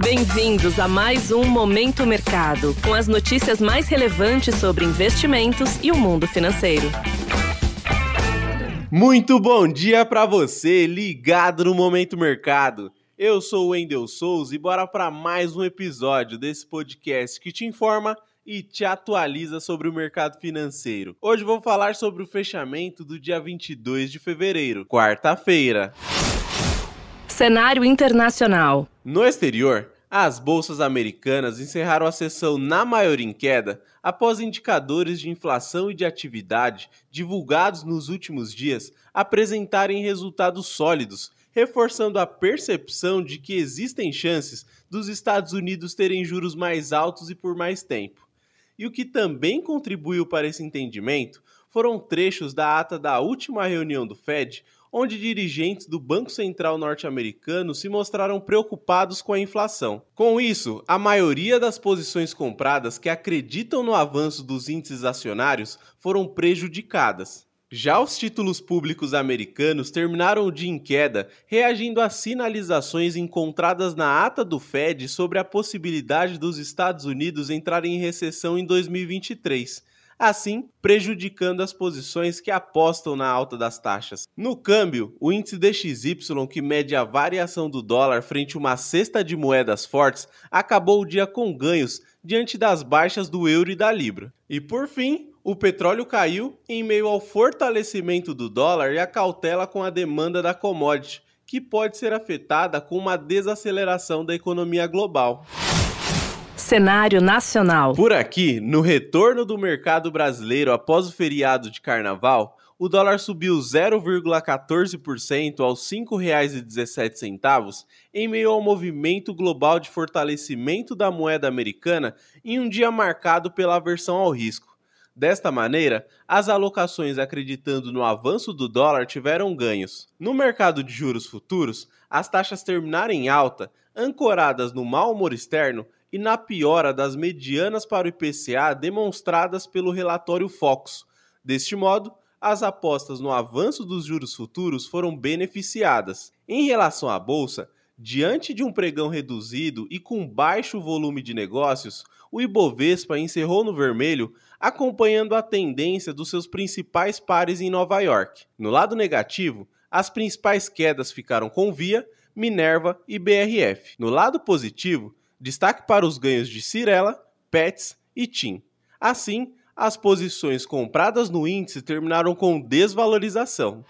Bem-vindos a mais um Momento Mercado, com as notícias mais relevantes sobre investimentos e o mundo financeiro. Muito bom dia para você, ligado no Momento Mercado. Eu sou o Wendel Souza e bora para mais um episódio desse podcast que te informa e te atualiza sobre o mercado financeiro. Hoje vou falar sobre o fechamento do dia 22 de fevereiro, quarta-feira. Cenário internacional. No exterior, as bolsas americanas encerraram a sessão na maioria em queda após indicadores de inflação e de atividade divulgados nos últimos dias apresentarem resultados sólidos, reforçando a percepção de que existem chances dos Estados Unidos terem juros mais altos e por mais tempo. E o que também contribuiu para esse entendimento foram trechos da ata da última reunião do Fed, onde dirigentes do Banco Central norte-americano se mostraram preocupados com a inflação. Com isso, a maioria das posições compradas que acreditam no avanço dos índices acionários foram prejudicadas. Já os títulos públicos americanos terminaram o dia em queda, reagindo às sinalizações encontradas na ata do Fed sobre a possibilidade dos Estados Unidos entrarem em recessão em 2023 assim prejudicando as posições que apostam na alta das taxas. No câmbio, o índice DXY, que mede a variação do dólar frente a uma cesta de moedas fortes, acabou o dia com ganhos diante das baixas do euro e da libra. E por fim, o petróleo caiu em meio ao fortalecimento do dólar e a cautela com a demanda da commodity, que pode ser afetada com uma desaceleração da economia global. Cenário nacional. Por aqui, no retorno do mercado brasileiro após o feriado de carnaval, o dólar subiu 0,14% aos R$ 5,17, em meio ao movimento global de fortalecimento da moeda americana em um dia marcado pela aversão ao risco. Desta maneira, as alocações acreditando no avanço do dólar tiveram ganhos. No mercado de juros futuros, as taxas terminaram em alta, ancoradas no mau humor externo e na piora das medianas para o IPCA demonstradas pelo relatório Focus. Deste modo, as apostas no avanço dos juros futuros foram beneficiadas. Em relação à bolsa, diante de um pregão reduzido e com baixo volume de negócios, o Ibovespa encerrou no vermelho, acompanhando a tendência dos seus principais pares em Nova York. No lado negativo, as principais quedas ficaram com Via, Minerva e BRF. No lado positivo, Destaque para os ganhos de Cirela, Pets e TIM. Assim, as posições compradas no índice terminaram com desvalorização.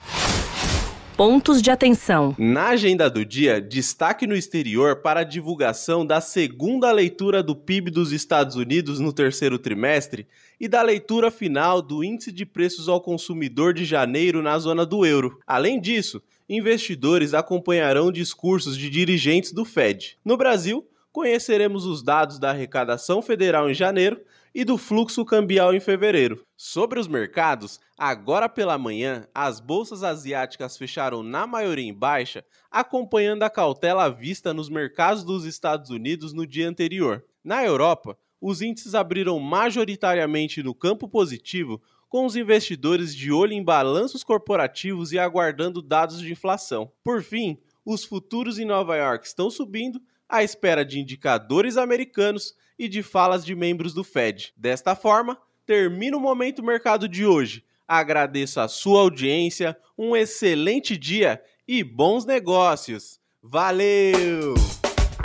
Pontos de atenção. Na agenda do dia, destaque no exterior para a divulgação da segunda leitura do PIB dos Estados Unidos no terceiro trimestre e da leitura final do Índice de Preços ao Consumidor de janeiro na zona do euro. Além disso, investidores acompanharão discursos de dirigentes do Fed. No Brasil, conheceremos os dados da arrecadação federal em janeiro e do fluxo cambial em fevereiro. Sobre os mercados, agora pela manhã, as bolsas asiáticas fecharam na maioria em baixa, acompanhando a cautela vista nos mercados dos Estados Unidos no dia anterior. Na Europa, os índices abriram majoritariamente no campo positivo, com os investidores de olho em balanços corporativos e aguardando dados de inflação. Por fim, os futuros em Nova York estão subindo, à espera de indicadores americanos e de falas de membros do Fed. Desta forma, termina o Momento Mercado de hoje. Agradeço a sua audiência, um excelente dia e bons negócios. Valeu!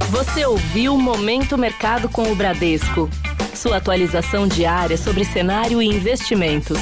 Você ouviu Momento Mercado com o Bradesco. Sua atualização diária sobre cenário e investimentos.